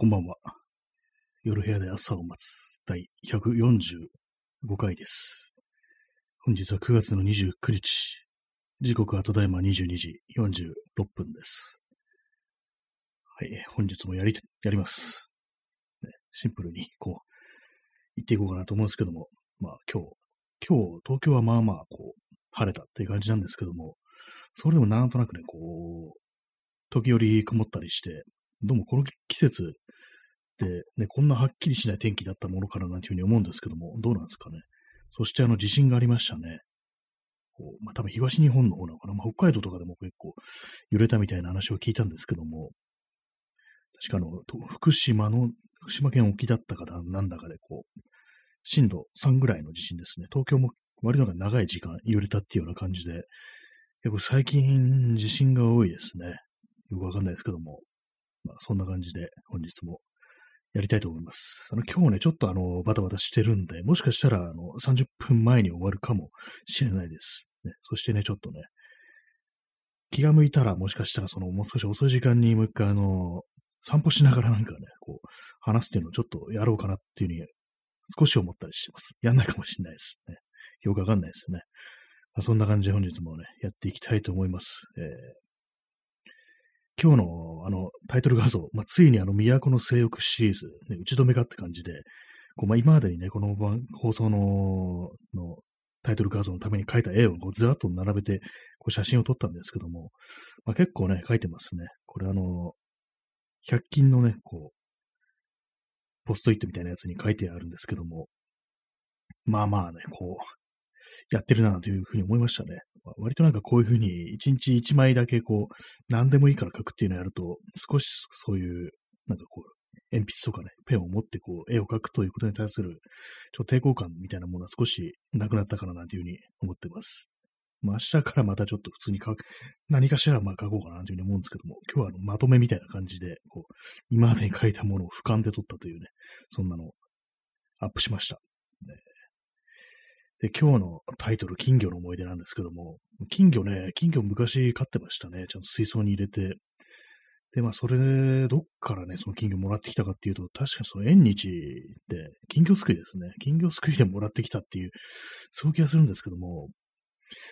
こんばんは。夜部屋で朝を待つ第145回です。本日は9月の29日。時刻はただいま22時46分です。はい、本日もやり、やります。ね、シンプルにこう、言っていこうかなと思うんですけども、まあ今日、今日、東京はまあまあこう、晴れたっていう感じなんですけども、それでもなんとなくね、こう、時折曇ったりして、どうもこの季節ってね、こんなはっきりしない天気だったものからなんていうふうに思うんですけども、どうなんですかね。そしてあの地震がありましたね。こうまあ、多分東日本の方なのかな。まあ、北海道とかでも結構揺れたみたいな話を聞いたんですけども、確かあの、福島の、福島県沖だったかななんだかでこう、震度3ぐらいの地震ですね。東京も割となんか長い時間揺れたっていうような感じで、結構最近地震が多いですね。よくわかんないですけども、まあ、そんな感じで本日もやりたいと思います。あの、今日ね、ちょっとあの、バタバタしてるんで、もしかしたら、あの、30分前に終わるかもしれないです。ね、そしてね、ちょっとね、気が向いたら、もしかしたら、その、もう少し遅い時間にもう一回、あの、散歩しながらなんかね、こう、話すっていうのをちょっとやろうかなっていうふうに、少し思ったりします。やんないかもしれないですね。よくわかんないですね。ま、そんな感じで本日もね、やっていきたいと思います。えー今日のあのタイトル画像、まあ、ついにあの都の性欲シリーズ、ね、打ち止めかって感じで、こうまあ、今までにね、この放送ののタイトル画像のために描いた絵をこうずらっと並べてこう写真を撮ったんですけども、まあ、結構ね、描いてますね。これあの、100均のね、こう、ポストイットみたいなやつに書いてあるんですけども、まあまあね、こう、やってるなというふうに思いましたね。割となんかこういうふうに一日一枚だけこう、何でもいいから書くっていうのをやると、少しそういう、なんかこう、鉛筆とかね、ペンを持ってこう、絵を描くということに対する、ちょっと抵抗感みたいなものは少しなくなったかななんていうふうに思ってます。まあ明日からまたちょっと普通に書く、何かしらまあ書こうかなというふうに思うんですけども、今日はあのまとめみたいな感じで、こう、今までに書いたものを俯瞰で撮ったというね、そんなのをアップしました。で、今日のタイトル、金魚の思い出なんですけども、金魚ね、金魚昔飼ってましたね。ちゃんと水槽に入れて。で、まあ、それで、どっからね、その金魚もらってきたかっていうと、確かにその縁日で、金魚すくいですね。金魚すくいでもらってきたっていう、そういう気がするんですけども、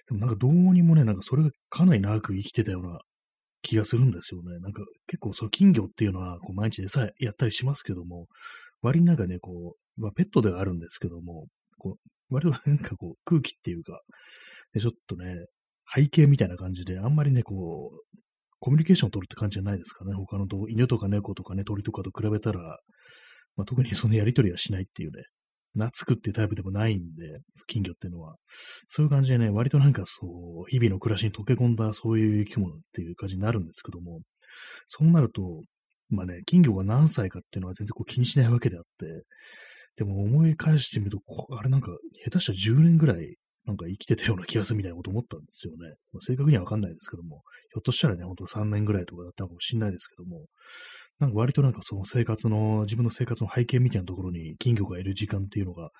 でもなんかどうにもね、なんかそれがかなり長く生きてたような気がするんですよね。なんか結構その金魚っていうのは、こう毎日餌やったりしますけども、割になんかね、こう、まあ、ペットではあるんですけども、こう、割となんかこう空気っていうか、ちょっとね、背景みたいな感じで、あんまりね、こう、コミュニケーションを取るって感じじゃないですかね。他のと犬とか猫とかね、鳥とかと比べたら、まあ、特にそのやりとりはしないっていうね、懐くっていうタイプでもないんで、金魚っていうのは。そういう感じでね、割となんかそう、日々の暮らしに溶け込んだそういう生き物っていう感じになるんですけども、そうなると、まあね、金魚が何歳かっていうのは全然こう気にしないわけであって、でも思い返してみると、あれなんか、下手したら10年ぐらい、なんか生きてたような気がするみたいなこと思ったんですよね。正確にはわかんないですけども、ひょっとしたらね、ほんと3年ぐらいとかだったかもしれないですけども、なんか割となんかその生活の、自分の生活の背景みたいなところに金魚がいる時間っていうのが、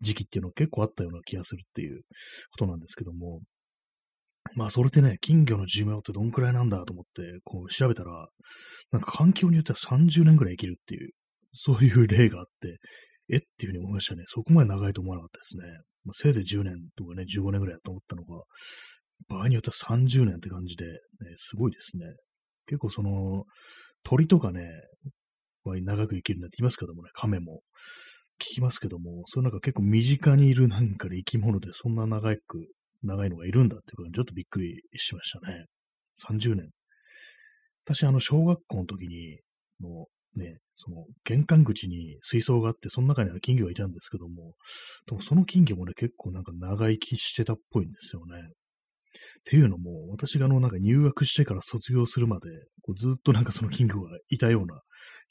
時期っていうのが結構あったような気がするっていうことなんですけども、まあそれでね、金魚の寿命ってどんくらいなんだと思って、こう調べたら、なんか環境によっては30年ぐらい生きるっていう、そういう例があって、え？っていうふうに思いましたね。そこまで長いと思わなかったですね。まあ、せいぜい10年とかね、15年ぐらいだと思ったのが、場合によっては30年って感じで、ね、すごいですね。結構その、鳥とかね、長く生きるなんて言いますけどもね、亀も。聞きますけども、そういうなんか結構身近にいるなんかで生き物でそんな長く、長いのがいるんだっていうことにちょっとびっくりしましたね。30年。私、あの、小学校の時に、の、ね、その玄関口に水槽があって、その中には金魚がいたんですけども、でもその金魚もね、結構なんか長生きしてたっぽいんですよね。っていうのも、私があの、なんか入学してから卒業するまで、こうずっとなんかその金魚がいたような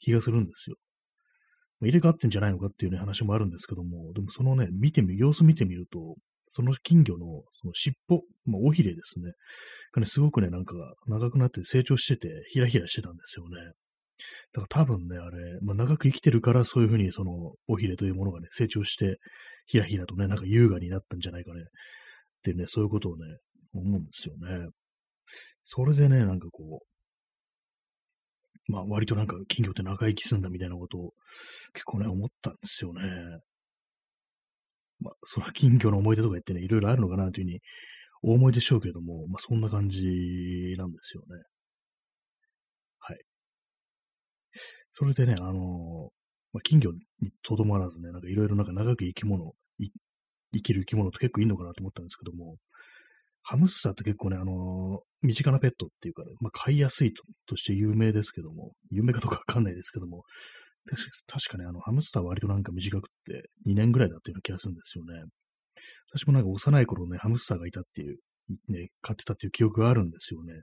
気がするんですよ。入れ替わってんじゃないのかっていうね、話もあるんですけども、でもそのね、見てみ、様子見てみると、その金魚のその尻尾、まあ、尾ひれですね。がね、すごくね、なんか長くなって成長してて、ひらひらしてたんですよね。だから多分ね、あれ、まあ、長く生きてるからそういうふうにその尾ひれというものがね、成長して、ひらひらとね、なんか優雅になったんじゃないかね。ってね、そういうことをね、思うんですよね。それでね、なんかこうまあ割となんか金魚って長生きすんだみたいなことを結構ね、思ったんですよね。まあ、その金魚の思い出とか言ってね、いろいろあるのかなというふうにお思いでしょうけれども、まあそんな感じなんですよね。はい。それでね、あの、まあ、金魚にとどまらずね、なんかいろいろなんか長く生き物、生きる生き物って結構いるのかなと思ったんですけども、ハムスターって結構ね、あの、身近なペットっていうかね、まあ、飼いやすいととして有名ですけども、有名かどうかわかんないですけども、確かね、あの、ハムスターは割となんか短くって2年ぐらいだったような気がするんですよね。私もなんか幼い頃ね、ハムスターがいたっていう、ね、飼ってたっていう記憶があるんですよね。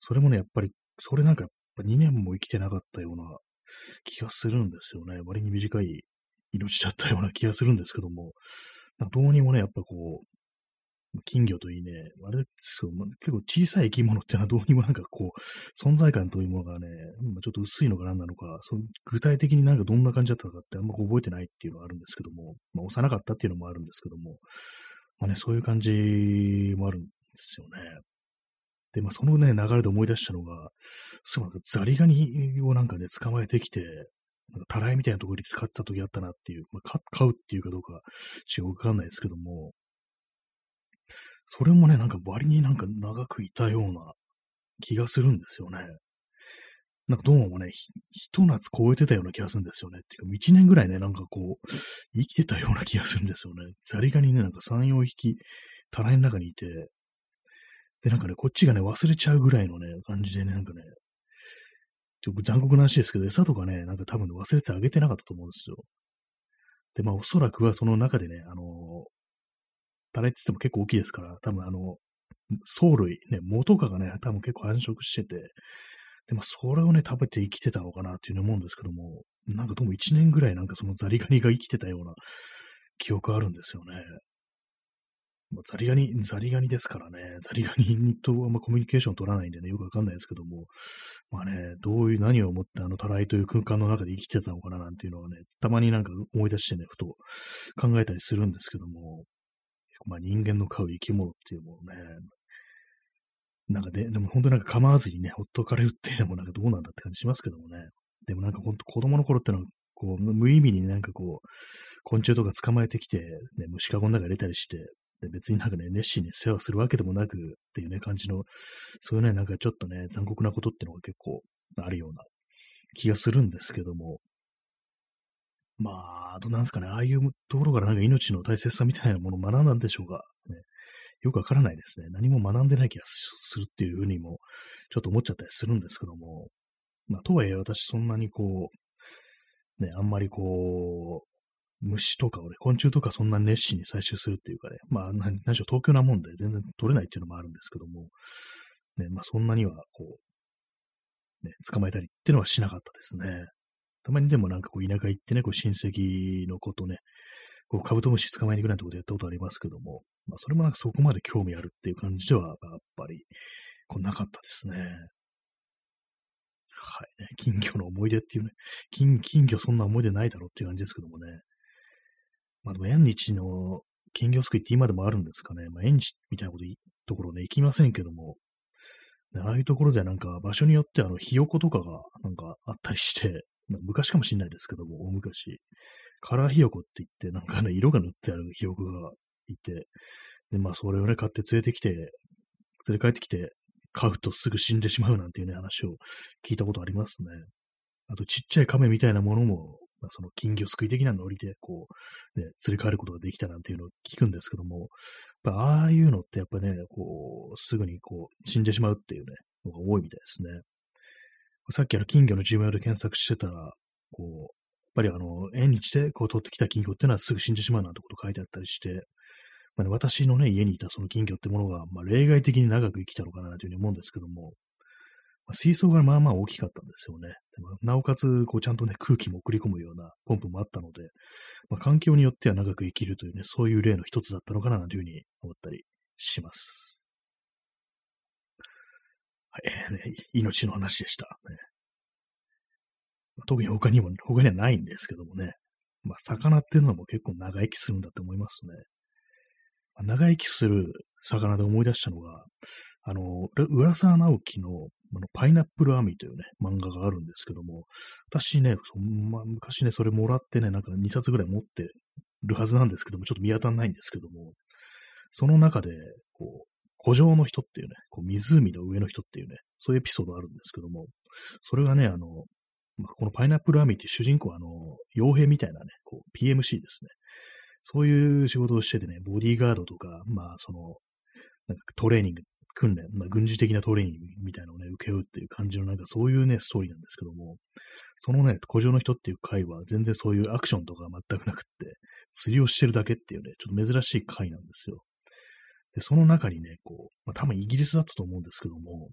それもね、やっぱり、それなんかやっぱ2年も生きてなかったような気がするんですよね。割に短い命だったような気がするんですけども、どうにもね、やっぱこう、金魚といいね、あれですけど、結構小さい生き物っていうのは どうにもなんかこう、存在感というものがね、ちょっと薄いのか何なのか、その具体的になんかどんな感じだったかってあんま覚えてないっていうのはあるんですけども、まあ、幼かったっていうのもあるんですけども、まあね、そういう感じもあるんですよね。で、まあそのね、流れで思い出したのが、そうなんかザリガニをなんかね、捕まえてきて、なんかたらいみたいなところに使った時あったなっていう、まあ、買うっていうかどうか、ちょっとわかんないですけども、それもね、なんか割になんか長くいたような気がするんですよね。なんかどうもね、ひ、と夏超えてたような気がするんですよね。っていうか、1年ぐらいね、なんかこう、生きてたような気がするんですよね。ザリガニね、なんか3、4匹、タライの中にいて、で、なんかね、こっちがね、忘れちゃうぐらいのね、感じでね、なんかね、ちょっと残酷な話ですけど、餌とかね、なんか多分忘れてあげてなかったと思うんですよ。で、まあおそらくはその中でね、あのタレって言っても結構大きいですから、多分あの、藻類、ね、藻とかがね、多分結構繁殖してて、で、もそれをね、食べて生きてたのかなっていうふうに思うんですけども、なんかどうも1年ぐらいなんかそのザリガニが生きてたような記憶あるんですよね。ま、ザリガニ、ザリガニですからね、ザリガニとあんまコミュニケーション取らないんでね、よくわかんないですけども、まあね、どういう、何を思ってあの、たらいという空間の中で生きてたのかななんていうのはね、たまになんか思い出してね、ふと考えたりするんですけども、まあ人間の飼う生き物っていうものね、なんかね、でも本当なんか構わずにね、ほっとかれるっていうのもなんかどうなんだって感じしますけどもね。でもなんか本当子供の頃ってのは、こう、無意味になんかこう、昆虫とか捕まえてきて、ね、虫かごの中入れたりして、別になんかね、熱心に世話するわけでもなくっていうね、感じの、そういうね、なんかちょっとね、残酷なことっていうのが結構あるような気がするんですけども、まあ、どうなんですかね、ああいうところからなんか命の大切さみたいなものを学んだんでしょうか。ね、よくわからないですね。何も学んでない気がするっていうふうにも、ちょっと思っちゃったりするんですけども、まあ、とはいえ私そんなにこう、ね、あんまりこう、虫とかをね、昆虫とかそんな熱心に採集するっていうかね、まあ、何しろ東京なもんで全然取れないっていうのもあるんですけども、ね、まあそんなにはこう、ね、捕まえたりっていうのはしなかったですね。たまにでもなんかこう田舎行ってね、こう親戚の子とね、こうカブトムシ捕まえに行くなんてことやったことありますけども、まあそれもなんかそこまで興味あるっていう感じではやっぱりこうなかったですね。はいね。金魚の思い出っていうね、金、金魚そんな思い出ないだろうっていう感じですけどもね。まあでも縁日の金魚すくいって今でもあるんですかね。まあ縁日みたいなことところね、行きませんけども、ああいうところでなんか場所によってあの、ひよことかがなんかあったりして、昔かもしれないですけども、大昔、カラーひよこって言って、なんかね、色が塗ってあるひよこがいて、で、まあ、それをね、買って連れてきて、連れ帰ってきて、飼うとすぐ死んでしまうなんていうね、話を聞いたことありますね。あと、ちっちゃい亀みたいなものも、まあ、その金魚すくい的なノリで、こう、ね、連れ帰ることができたなんていうのを聞くんですけども、やっぱああいうのってやっぱね、こう、すぐにこう、死んでしまうっていうね、のが多いみたいですね。さっきあの金魚の寿命で検索してたら、こう、やっぱりあの、縁日でこう取ってきた金魚っていうのはすぐ死んでしまうなんてこと書いてあったりして、まあね、私のね、家にいたその金魚ってものが、まあ、例外的に長く生きたのかなというふうに思うんですけども、水槽がまあまあ大きかったんですよね。なおかつ、こうちゃんとね、空気も送り込むようなポンプもあったので、まあ、環境によっては長く生きるというね、そういう例の一つだったのかなというふうに思ったりします。はい、ね、命の話でした。ね、特に他にも、他にはないんですけどもね。まあ、魚っていうのも結構長生きするんだって思いますね。まあ、長生きする魚で思い出したのが、あの、浦沢直樹のあのパイナップルアミーというね、漫画があるんですけども、私ね、そま、昔ね、それもらってね、なんか2冊ぐらい持ってるはずなんですけども、ちょっと見当たんないんですけども、その中で、こう、古城の人っていうね、こう湖の上の人っていうね、そういうエピソードあるんですけども、それがね、あの、まあ、このパイナップルアミーって主人公は、あの、傭兵みたいなね、こう、PMC ですね。そういう仕事をしててね、ボディーガードとか、まあ、その、なんかトレーニング、訓練、まあ、軍事的なトレーニングみたいなのをね、受け負うっていう感じの、なんかそういうね、ストーリーなんですけども、そのね、古城の人っていう回は、全然そういうアクションとか全くなくって、釣りをしてるだけっていうね、ちょっと珍しい回なんですよ。で、その中にね、こう、まあ、多分イギリスだったと思うんですけども、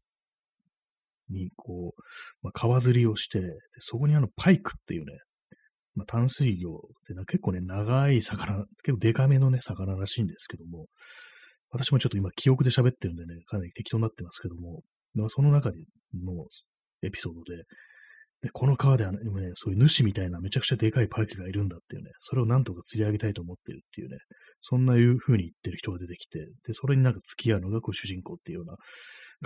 に、こう、まあ、川釣りをして、でそこにあの、パイクっていうね、まあ、淡水魚ってな結構ね、長い魚、結構デカめのね、魚らしいんですけども、私もちょっと今記憶で喋ってるんでね、かなり適当になってますけども、まあ、その中でのエピソードで、でこの川ではね、そういう主みたいなめちゃくちゃでかいパイクがいるんだっていうね、それをなんとか釣り上げたいと思ってるっていうね、そんないう風に言ってる人が出てきて、で、それになんか付き合うのがこう主人公っていうような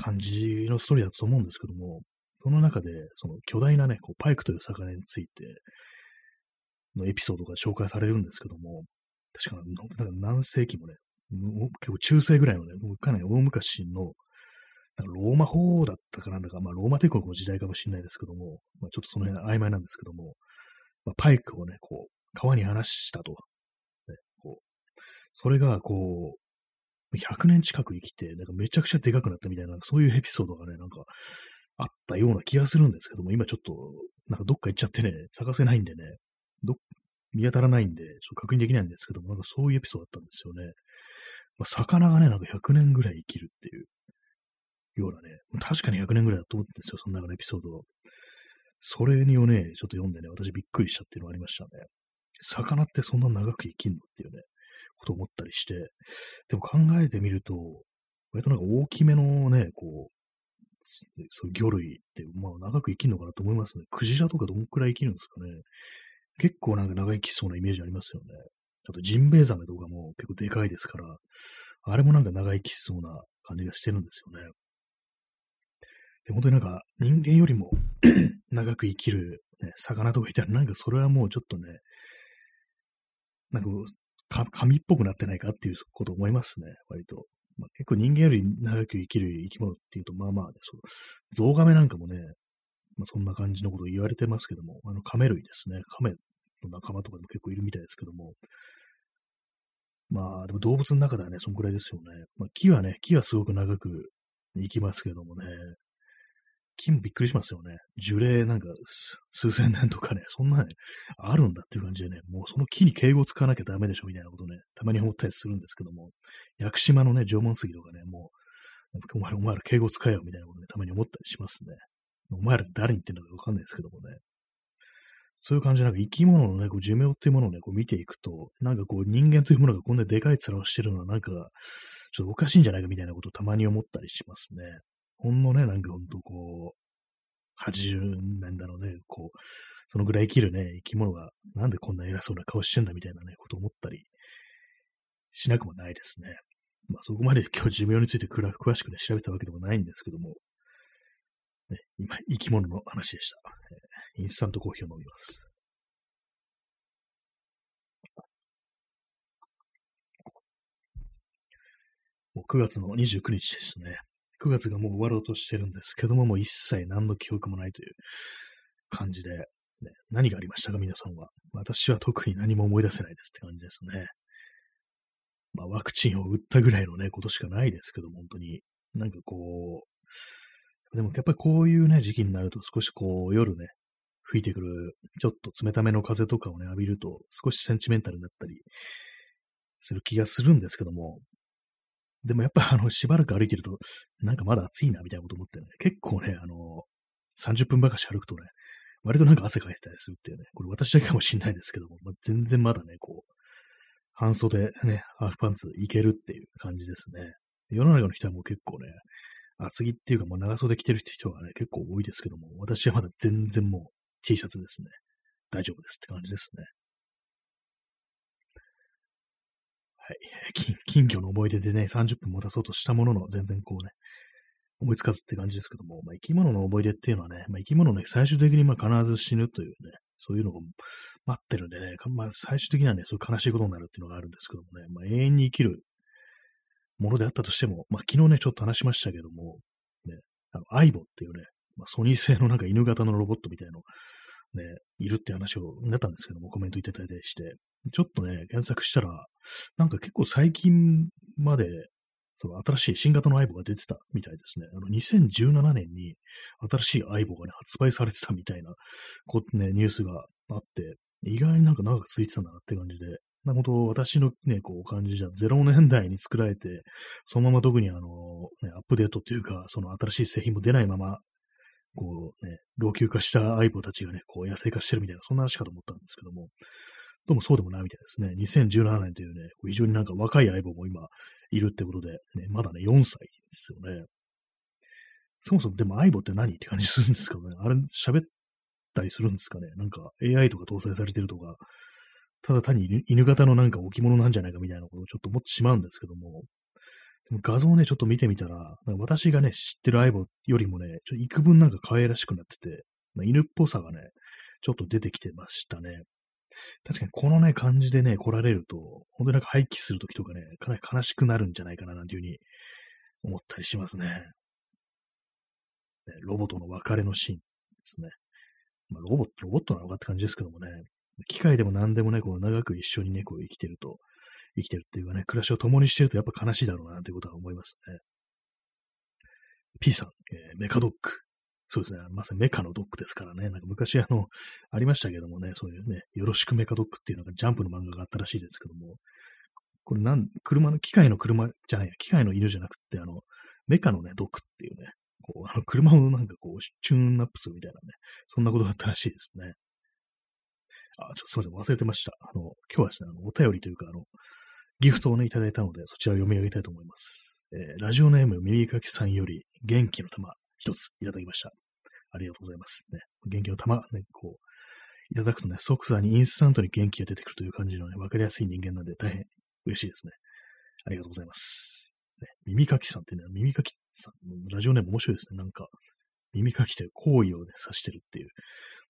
感じのストーリーだと思うんですけども、その中で、その巨大なね、こうパイクという魚についてのエピソードが紹介されるんですけども、確かなんか何世紀もね、結構中世ぐらいのね、かなり大昔の、なんかローマ法だったかなんだか、まあローマ帝国の時代かもしれないですけども、まあ、ちょっとその辺曖昧なんですけども、まあ、パイクをね、こう、川に放したと。ね、こうそれが、こう、100年近く生きて、なんかめちゃくちゃでかくなったみたいな、そういうエピソードがね、なんか、あったような気がするんですけども、今ちょっと、なんかどっか行っちゃってね、探せないんでね、ど、見当たらないんで、ちょっと確認できないんですけども、なんかそういうエピソードだったんですよね。まあ、魚がね、なんか100年ぐらい生きるっていうようなね、確かに100年ぐらいだと思うんですよ、その中のエピソード。それにをね、ちょっと読んでね、私びっくりしたっていうのがありましたね。魚ってそんな長く生きんのっていうね、こと思ったりして、でも考えてみると、割となんか大きめのね、こう、そう魚類って、まあ長く生きるのかなと思いますね。クジラとかどんくらい生きるんですかね。結構なんか長生きそうなイメージありますよね。あとジンベエザメとかも結構でかいですから、あれもなんか長生きしそうな感じがしてるんですよね。で、本当になんか人間よりも 長く生きる、ね、魚とかいたらなんかそれはもうちょっとね、なんか紙っぽくなってないかっていうこと思いますね、割と。まあ、結構人間より長く生きる生き物っていうと、まあまあね、そう、ゾウガメなんかもね、まあ、そんな感じのことを言われてますけども、あの、カメ類ですね。カメの仲間とかでも結構いるみたいですけども、まあ、でも動物の中ではね、そんくらいですよね。まあ、木はね、木はすごく長く生きますけどもね、木もびっくりしますよね。樹齢なんか数千年とかね、そんなね、あるんだっていう感じでね、もうその木に敬語を使わなきゃダメでしょみたいなことね、たまに思ったりするんですけども、屋久島のね、縄文杉とかね、もう、お前お前ら敬語使えよみたいなことね、たまに思ったりしますね。お前ら誰に言ってんのかわかんないですけどもね。そういう感じで、なんか生き物のね、こう寿命っていうものをね、こう見ていくと、なんかこう人間というものがこんなでかい面をしてるのはなんか、ちょっとおかしいんじゃないかみたいなことをたまに思ったりしますね。ほんのね、なんかほんとこう、80年だろうね、こう、そのぐらい生きるね、生き物が、なんでこんな偉そうな顔してんだみたいなね、ことを思ったりしなくもないですね。まあそこまで今日寿命について詳しくね、調べたわけでもないんですけども、ね、今、生き物の話でした。えー、インスタントコーヒーを飲みます。もう9月の29日ですね。9月がもう終わろうとしてるんですけども、もう一切何の記憶もないという感じで、ね、何がありましたか、皆さんは。私は特に何も思い出せないですって感じですね。まあ、ワクチンを打ったぐらいのね、ことしかないですけども、本当に。なんかこう、でもやっぱりこういうね、時期になると少しこう夜ね、吹いてくる、ちょっと冷ための風とかをね、浴びると少しセンチメンタルになったりする気がするんですけども、でもやっぱあの、しばらく歩いてると、なんかまだ暑いなみたいなこと思ってね、結構ね、あの、30分ばかし歩くとね、割となんか汗かいてたりするっていうね、これ私だけかもしんないですけども、まあ、全然まだね、こう、半袖ね、ハーフパンツいけるっていう感じですね。世の中の人はもう結構ね、厚着っていうかもう長袖着てる人がね、結構多いですけども、私はまだ全然もう T シャツですね。大丈夫ですって感じですね。はい。金魚の思い出でね、30分持たそうとしたものの、全然こうね、思いつかずって感じですけども、まあ、生き物の思い出っていうのはね、まあ、生き物ね、最終的にまあ必ず死ぬというね、そういうのが待ってるんでね、まあ、最終的にはね、そういう悲しいことになるっていうのがあるんですけどもね、まあ、永遠に生きるものであったとしても、まあ、昨日ね、ちょっと話しましたけども、ね、あの、アイボっていうね、まあ、ソニー製のなんか犬型のロボットみたいの、ね、いるって話をなったんですけども、コメントいただいたりして、ちょっとね、検索したら、なんか結構最近まで、その新しい新型の相棒が出てたみたいですね。あの、2017年に新しい相棒がね、発売されてたみたいな、こうね、ニュースがあって、意外になんか長く続いてたんだなって感じで、な本当私のね、こう感じじゃ、0年代に作られて、そのまま特にあの、ね、アップデートっていうか、その新しい製品も出ないまま、こうね、老朽化した相棒たちがね、こう野生化してるみたいな、そんな話かと思ったんですけども、どうもそうでもないみたいですね。2017年というね、非常になんか若い相棒も今いるってことで、ね、まだね、4歳ですよね。そもそもでも相棒って何？って感じするんですけどね。あれ喋ったりするんですかね。なんか AI とか搭載されてるとか、ただ単に犬型のなんか置物なんじゃないかみたいなことをちょっと思ってしまうんですけども、でも画像をね、ちょっと見てみたら、私がね、知ってる相棒よりもね、ちょっと幾分なんか可愛らしくなってて、犬っぽさがね、ちょっと出てきてましたね。確かにこのね、感じでね、来られると、本当になんか廃棄するときとかね、かなり悲しくなるんじゃないかな、なんていうふうに思ったりしますね。ロボとの別れのシーンですね。まあ、ロボット、ロボットなのかって感じですけどもね、機械でも何でもね、こう長く一緒にね、こう生きてると、生きてるっていうかね、暮らしを共にしてるとやっぱ悲しいだろうなということは思いますね。P さん、えー、メカドッグ。そうですね。まさにメカのドッグですからね。なんか昔あの、ありましたけどもね、そういうね、よろしくメカドッグっていうのがジャンプの漫画があったらしいですけども、これなん、車の、機械の車じゃないや、機械の犬じゃなくて、あの、メカのね、ドッグっていうね、こう、あの、車をなんかこう、チューンアップするみたいなね、そんなことだったらしいですね。あ、ちょっとすいません、忘れてました。あの、今日はですね、あのお便りというか、あの、ギフトをね、いただいたので、そちらを読み上げたいと思います。えー、ラジオネーム耳かきさんより元気の玉一ついただきました。ありがとうございます。ね、元気の玉、ね、こう、いただくとね、即座にインスタントに元気が出てくるという感じのね、わかりやすい人間なんで大変嬉しいですね。ありがとうございます。ね、耳かきさんってね、耳かきさん、ラジオネーム面白いですね。なんか、耳かきという行為をね、指してるっていう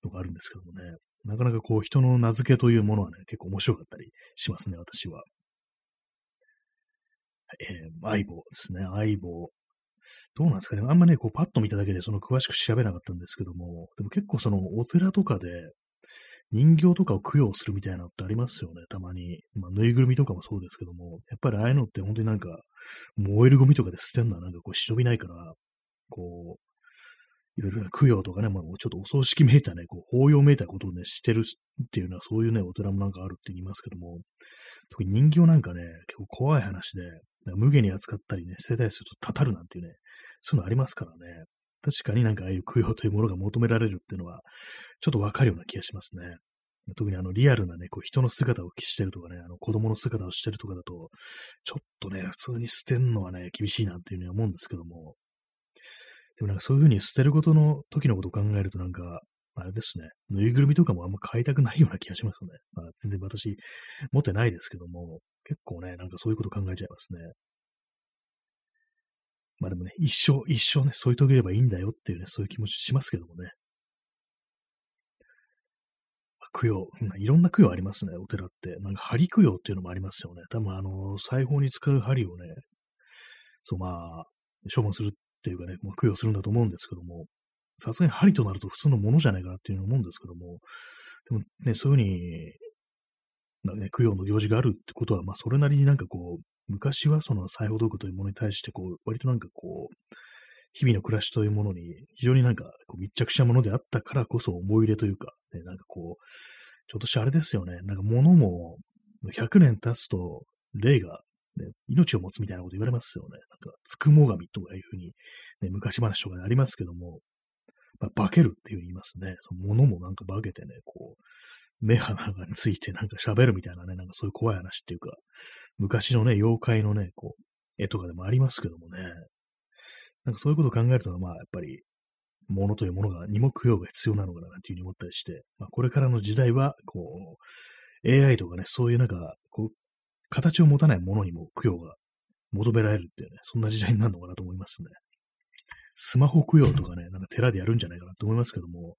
のがあるんですけどもね、なかなかこう人の名付けというものはね、結構面白かったりしますね、私は。えー、相棒ですね、相棒。どうなんですかね。あんまね、こう、パッと見ただけで、その詳しく調べなかったんですけども、でも結構その、お寺とかで、人形とかを供養するみたいなのってありますよね、たまに。まあ、ぬいぐるみとかもそうですけども、やっぱりああいうのって本当になんか、燃えるゴミとかで捨てるのはなんかこう、忍びないから、こう、いろいろな供養とかね、まあ、ちょっとお葬式めいたね、こう、法要めいたことをね、してるっていうのは、そういうね、お寺もなんかあるって言いますけども、特に人形なんかね、結構怖い話で、無下に扱ったりね、捨てたりするとたたるなんていうね、そういうのありますからね。確かになんかああいう供養というものが求められるっていうのは、ちょっとわかるような気がしますね。特にあのリアルなね、こう人の姿をしてるとかね、あの子供の姿をしてるとかだと、ちょっとね、普通に捨てんのはね、厳しいなっていうふうに思うんですけども、でもなんかそういうふうに捨てることの時のことを考えるとなんか、あれですね、ぬいぐるみとかもあんま買いたくないような気がしますね。まあ全然私持ってないですけども、結構ね、なんかそういうこと考えちゃいますね。まあでもね、一生、一生ね、添い遂げればいいんだよっていうね、そういう気持ちしますけどもね。供養、いろんな供養ありますね、お寺って。なんか針供養っていうのもありますよね。多分あの、裁縫に使う針をね、そうまあ、処分するっていうかね、まあ、供養するんだと思うんですけども、さすがに針となると普通のものじゃないかなっていうの思うんですけども、でもね、そういうふうに、なね、供養の行事があるってことは、まあ、それなりになんかこう、昔はその裁縫道具というものに対して、こう、割となんかこう、日々の暮らしというものに非常になんかこう密着したものであったからこそ思い入れというか、ね、なんかこう、ちょっとしたあれですよね。なんか物も100年経つと霊がね、命を持つみたいなこと言われますよね。なんか、つくも神とかいうふうに、ね、昔話とかでありますけども、まあ、化けるっていうふうに言いますね。その物もなんか化けてね、こう、目鼻がついてなんか喋るみたいなね、なんかそういう怖い話っていうか、昔のね、妖怪のね、こう、絵とかでもありますけどもね、なんかそういうことを考えると、まあ、やっぱり、物というものが、にも供養が必要なのかな、っていうふうに思ったりして、まあ、これからの時代は、こう、AI とかね、そういうなんか、形を持たないものにも供養が求められるっていうね、そんな時代になるのかなと思いますね。スマホ供養とかね、なんか寺でやるんじゃないかなと思いますけども、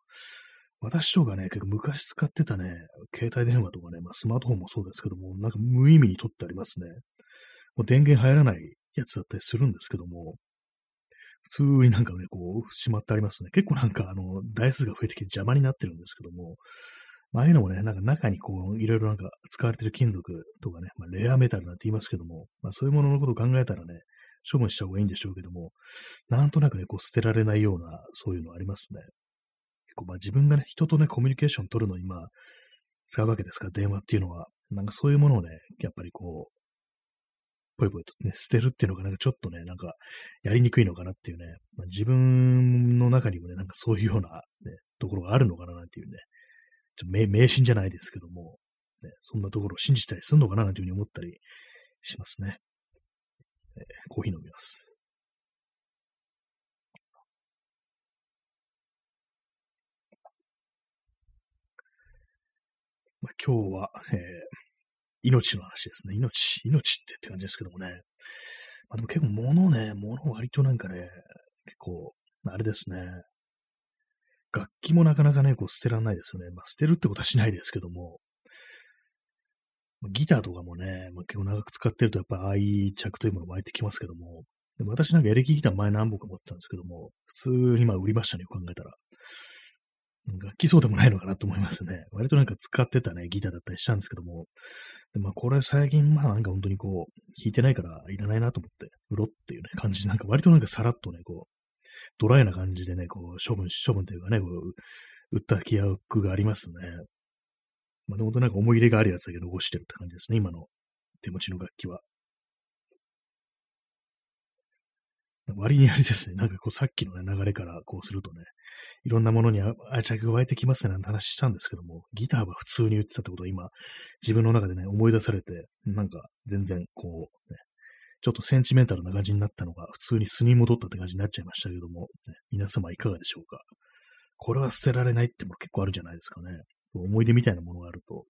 私とかね、結構昔使ってたね、携帯電話とかね、まあ、スマートフォンもそうですけども、なんか無意味に取ってありますね。もう電源入らないやつだったりするんですけども、普通になんかね、こう、しまってありますね。結構なんか、あの、台数が増えてきて邪魔になってるんですけども、あ、あいうのもね、なんか中にこう、いろいろなんか使われてる金属とかね、まあ、レアメタルなんて言いますけども、まあ、そういうもののことを考えたらね、処分した方がいいんでしょうけども、なんとなくね、こう捨てられないような、そういうのありますね。結構まあ自分がね、人とね、コミュニケーション取るのにまあ、使うわけですから、電話っていうのは。なんかそういうものをね、やっぱりこう、ぽいぽいとね、捨てるっていうのがなんかちょっとね、なんかやりにくいのかなっていうね、まあ、自分の中にもね、なんかそういうような、ね、ところがあるのかななんていうね、ちょっと迷信じゃないですけども、ね、そんなところを信じたりするのかななんていうふうに思ったりしますね。えー、コーヒー飲みます。まあ、今日は、えー、命の話ですね。命、命ってって感じですけどもね。まあ、でも結構物ね、物割となんかね、結構、あれですね。楽器もなかなかね、こう捨てられないですよね。まあ、捨てるってことはしないですけども、ギターとかもね、まあ、結構長く使ってるとやっぱ愛着というものが湧いてきますけども、でも私なんかエレキギター前何本か持ってたんですけども、普通にまあ売りましたね、よく考えたら。楽器そうでもないのかなと思いますね。割となんか使ってたね、ギターだったりしたんですけども、でまあこれ最近まあなんか本当にこう、弾いてないからいらないなと思って、売ろっていうね、感じなんか割となんかさらっとね、こう、ドライな感じでね、こう、処分、処分というかね、こう、売った気役がありますね。まあ、でもなんか思い入れがあるやつだけ残してるって感じですね、今の手持ちの楽器は。割にあれですね、なんかこうさっきのね、流れからこうするとね、いろんなものに愛着が湧いてきますねなんて話したんですけども、ギターは普通に言ってたってことは今、自分の中でね、思い出されて、なんか全然こう、ね、ちょっとセンチメンタルな感じになったのが、普通に素に戻ったって感じになっちゃいましたけども、ね、皆様いかがでしょうかこれは捨てられないってもの結構あるじゃないですかね。思い出みたいなものがあると。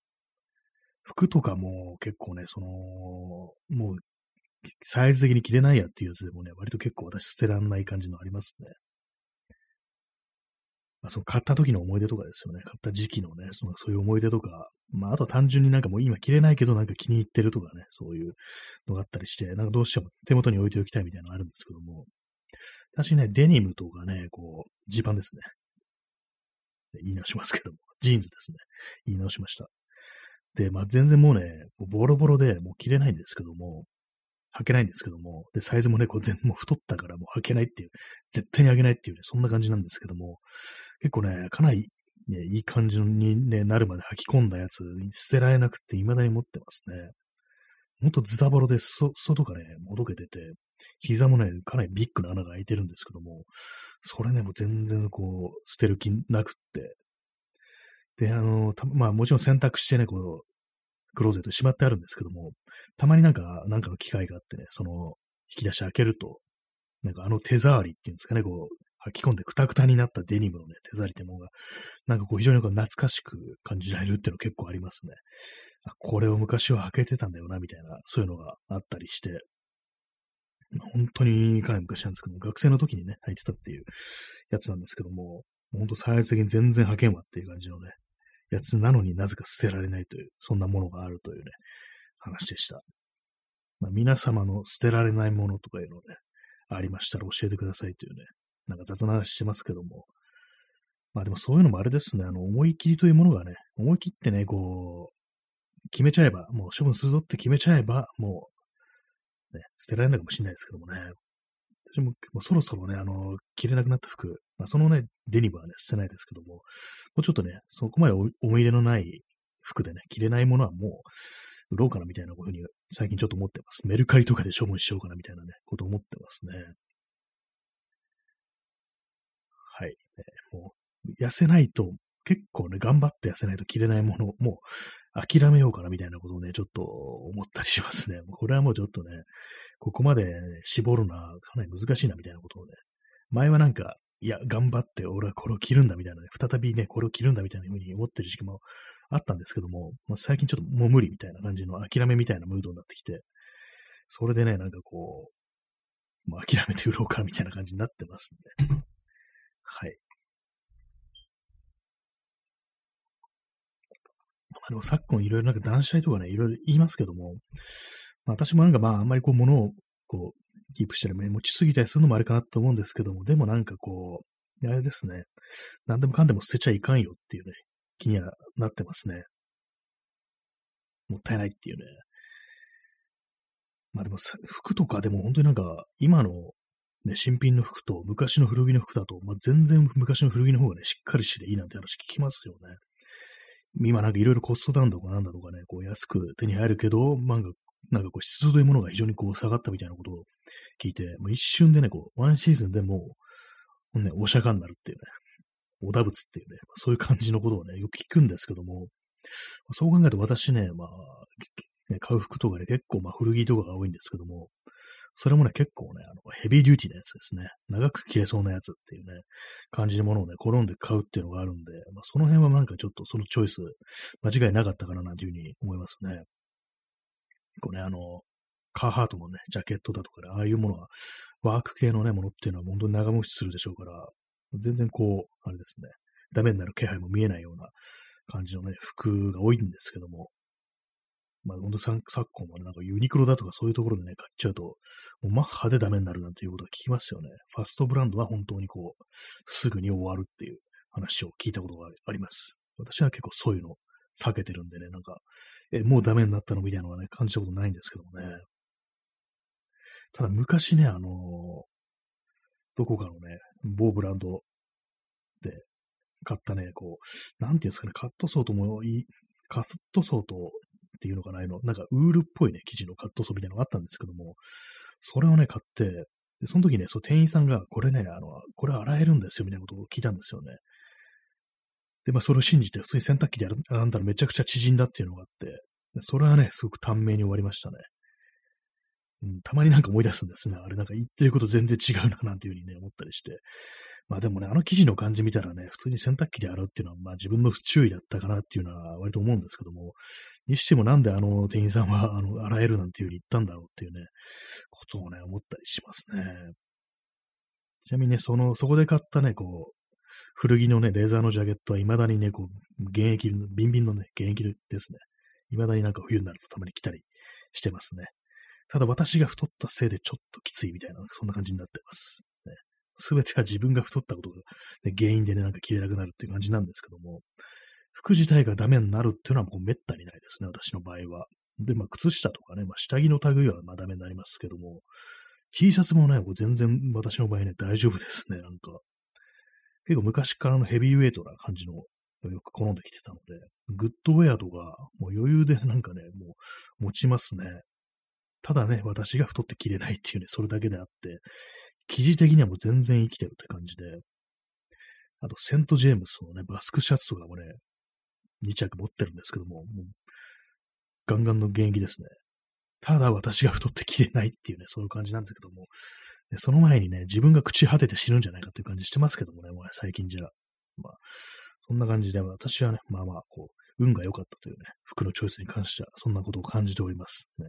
服とかも結構ね、その、もう、サイズ的に着れないやっていうやつでもね、割と結構私捨てらんない感じのありますね。まあ、その買った時の思い出とかですよね。買った時期のね、そのそういう思い出とか、まあ、あとは単純になんかもう今着れないけどなんか気に入ってるとかね、そういうのがあったりして、なんかどうしても手元に置いておきたいみたいなのあるんですけども、私ね、デニムとかね、こう、ジーパンですね。言い直しますけども、ジーンズですね。言い直しました。で、まあ全然もうね、ボロボロでもう着れないんですけども、履けないんですけども、で、サイズもね、こう全然もう太ったからもう履けないっていう、絶対に履けないっていうね、そんな感じなんですけども、結構ね、かなり、ね、いい感じに、ね、なるまで履き込んだやつ、捨てられなくて未だに持ってますね。ほんとズタボロで、そ、外がね、もどけてて、膝もね、かなりビッグな穴が開いてるんですけども、それね、もう全然こう、捨てる気なくって、で、あの、まあもちろん洗濯してね、こう、クローゼットしまってあるんですけども、たまになんか、なんかの機会があってね、その、引き出し開けると、なんかあの手触りっていうんですかね、こう、吐き込んでくたくたになったデニムのね、手触りってものが、なんかこう非常にこう懐かしく感じられるっていうの結構ありますね。あ、これを昔は履けてたんだよな、みたいな、そういうのがあったりして、本当にかなり昔なんですけども、学生の時にね、履いてたっていうやつなんですけども、本当最悪的に全然履けんわっていう感じのね、やつなのになぜか捨てられないという、そんなものがあるというね、話でした。まあ、皆様の捨てられないものとかいうのね、ありましたら教えてくださいというね、なんか雑な話してますけども、まあでもそういうのもあれですね、あの、思い切りというものがね、思い切ってね、こう、決めちゃえば、もう処分するぞって決めちゃえば、もう、ね、捨てられないかもしれないですけどもね、私ももそろそろね、あの、着れなくなった服、まあ、そのね、デニムはね、捨てないですけども、もうちょっとね、そこまで思い入れのない服でね、着れないものはもう、売ろうかなみたいなふうに最近ちょっと思ってます。メルカリとかで処分しようかなみたいなね、こと思ってますね。はい。ね、もう、痩せないと、結構ね、頑張って痩せないと着れないもの、もう諦めようかなみたいなことをね、ちょっと思ったりしますね。これはもうちょっとね、ここまで、絞るのはかなり難しいなみたいなことをね、前はなんか、いや、頑張って俺はこれを着るんだみたいなね、再びね、これを着るんだみたいな風に思ってる時期もあったんですけども、もう最近ちょっともう無理みたいな感じの諦めみたいなムードになってきて、それでね、なんかこう、もう諦めて売ろうかみたいな感じになってますんで。はい。まあでも昨今いろいろなんか断捨離とかね、いろいろ言いますけども、まあ、私もなんかまああんまりこう物をこう、キープしたら持ちすぎたりするのもあれかなと思うんですけども、でもなんかこう、あれですね、何でもかんでも捨てちゃいかんよっていうね、気にはなってますね。もったいないっていうね。まあでも、服とかでも本当になんか、今のね、新品の服と昔の古着の服だと、まあ、全然昔の古着の方がね、しっかりしていいなんて話聞きますよね。今なんかいろいろコストダウンとかなんだとかね、こう安く手に入るけど、なんか、なんかこう質というものが非常にこう下がったみたいなことを聞いて、もう一瞬でね、こう、ワンシーズンでもう、ね、お釈迦になるっていうね、おだぶつっていうね、そういう感じのことをね、よく聞くんですけども、そう考えると私ね、まあ、買う服とかで結構まあ古着とかが多いんですけども、それもね、結構ね、あの、ヘビーデューティーなやつですね。長く着れそうなやつっていうね、感じのものをね、転んで買うっていうのがあるんで、まあ、その辺はなんかちょっとそのチョイス、間違いなかったかななんていうふうに思いますね。こうね、あの、カーハートのね、ジャケットだとかね、ああいうものは、ワーク系のね、ものっていうのは本当に長持ちするでしょうから、全然こう、あれですね、ダメになる気配も見えないような感じのね、服が多いんですけども、まあ、本当昨今はね、なんかユニクロだとかそういうところでね、買っちゃうと、もうマッハでダメになるなんていうことが聞きますよね。ファストブランドは本当にこう、すぐに終わるっていう話を聞いたことがあります。私は結構そういうの避けてるんでね、なんか、え、もうダメになったのみたいなのはね、感じたことないんですけどもね。ただ昔ね、あのー、どこかのね、某ブランドで買ったね、こう、なんていうんですかね、カットソーともいい、カットソーとっていうのかな、の、なんかウールっぽいね、生地のカットソーみたいなのがあったんですけども、それをね、買って、でその時ね、そう、店員さんが、これね、あの、これ洗えるんですよ、みたいなことを聞いたんですよね。で、まあ、それを信じて、普通に洗濯機で洗んだらめちゃくちゃ縮んだっていうのがあって、それはね、すごく短命に終わりましたね。うん、たまになんか思い出すんですね。あれなんか言ってること全然違うな、なんていうふうにね、思ったりして。まあでもね、あの記事の感じ見たらね、普通に洗濯機で洗うっていうのは、まあ自分の不注意だったかなっていうのは割と思うんですけども、にしてもなんであの店員さんは、あの、洗えるなんていうふうに言ったんだろうっていうね、ことをね、思ったりしますね。ちなみにね、その、そこで買ったね、こう、古着のね、レーザーのジャケットは未だにね、こう、現役、ビンビンのね、現役ですね。未だになんか冬になるとたまに来たりしてますね。ただ私が太ったせいでちょっときついみたいな、そんな感じになってます。すべては自分が太ったことが、ね、原因でね、なんか着れなくなるっていう感じなんですけども、服自体がダメになるっていうのはもう滅多にないですね、私の場合は。で、まあ、靴下とかね、まあ、下着の類はまあダメになりますけども、T シャツもね、全然私の場合ね、大丈夫ですね、なんか。結構昔からのヘビーウェイトな感じの、よく好んできてたので、グッドウェアとか、もう余裕でなんかね、もう持ちますね。ただね、私が太って着れないっていうね、それだけであって、記事的にはもう全然生きてるって感じで、あと、セント・ジェームスのね、バスクシャツとかもね、2着持ってるんですけども、もうガンガンの現役ですね。ただ私が太って着れないっていうね、そういう感じなんですけども、でその前にね、自分が朽ち果てて死ぬんじゃないかっていう感じしてますけどもね、もう最近じゃ。まあ、そんな感じで、私はね、まあまあ、こう、運が良かったというね、服のチョイスに関しては、そんなことを感じております。ね。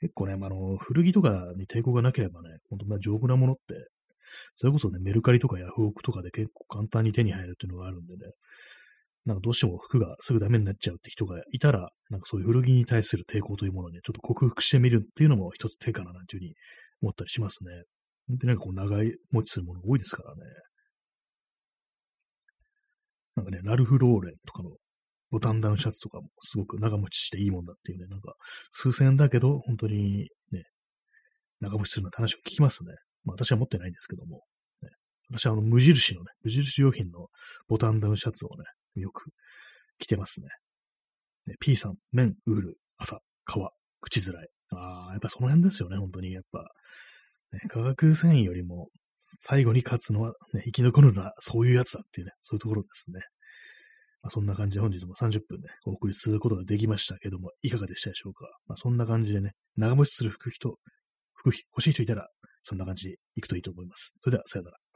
結構ね、あの、古着とかに抵抗がなければね、本当まあ丈夫なものって、それこそね、メルカリとかヤフオクとかで結構簡単に手に入るっていうのがあるんでね、なんかどうしても服がすぐダメになっちゃうって人がいたら、なんかそういう古着に対する抵抗というものをね、ちょっと克服してみるっていうのも一つ手かななんていうふうに思ったりしますね。で、なんかこう長い持ちするものが多いですからね。なんかね、ラルフ・ローレンとかのボタンダウンシャツとかもすごく長持ちしていいもんだっていうね、なんか、数千円だけど、本当にね、長持ちするなんて話を聞きますね。まあ私は持ってないんですけども、ね、私はあの無印のね、無印良品のボタンダウンシャツをね、よく着てますね。ね P さん、麺、ウール、朝、皮、口づらい。ああ、やっぱその辺ですよね、本当に。やっぱ、ね、化学繊維よりも最後に勝つのは、ね、生き残るのはそういうやつだっていうね、そういうところですね。まあ、そんな感じで本日も30分ね、お送りすることができましたけども、いかがでしたでしょうか。まあ、そんな感じでね、長持ちする服と、服欲しい人いたら、そんな感じで行くといいと思います。それでは、さよなら。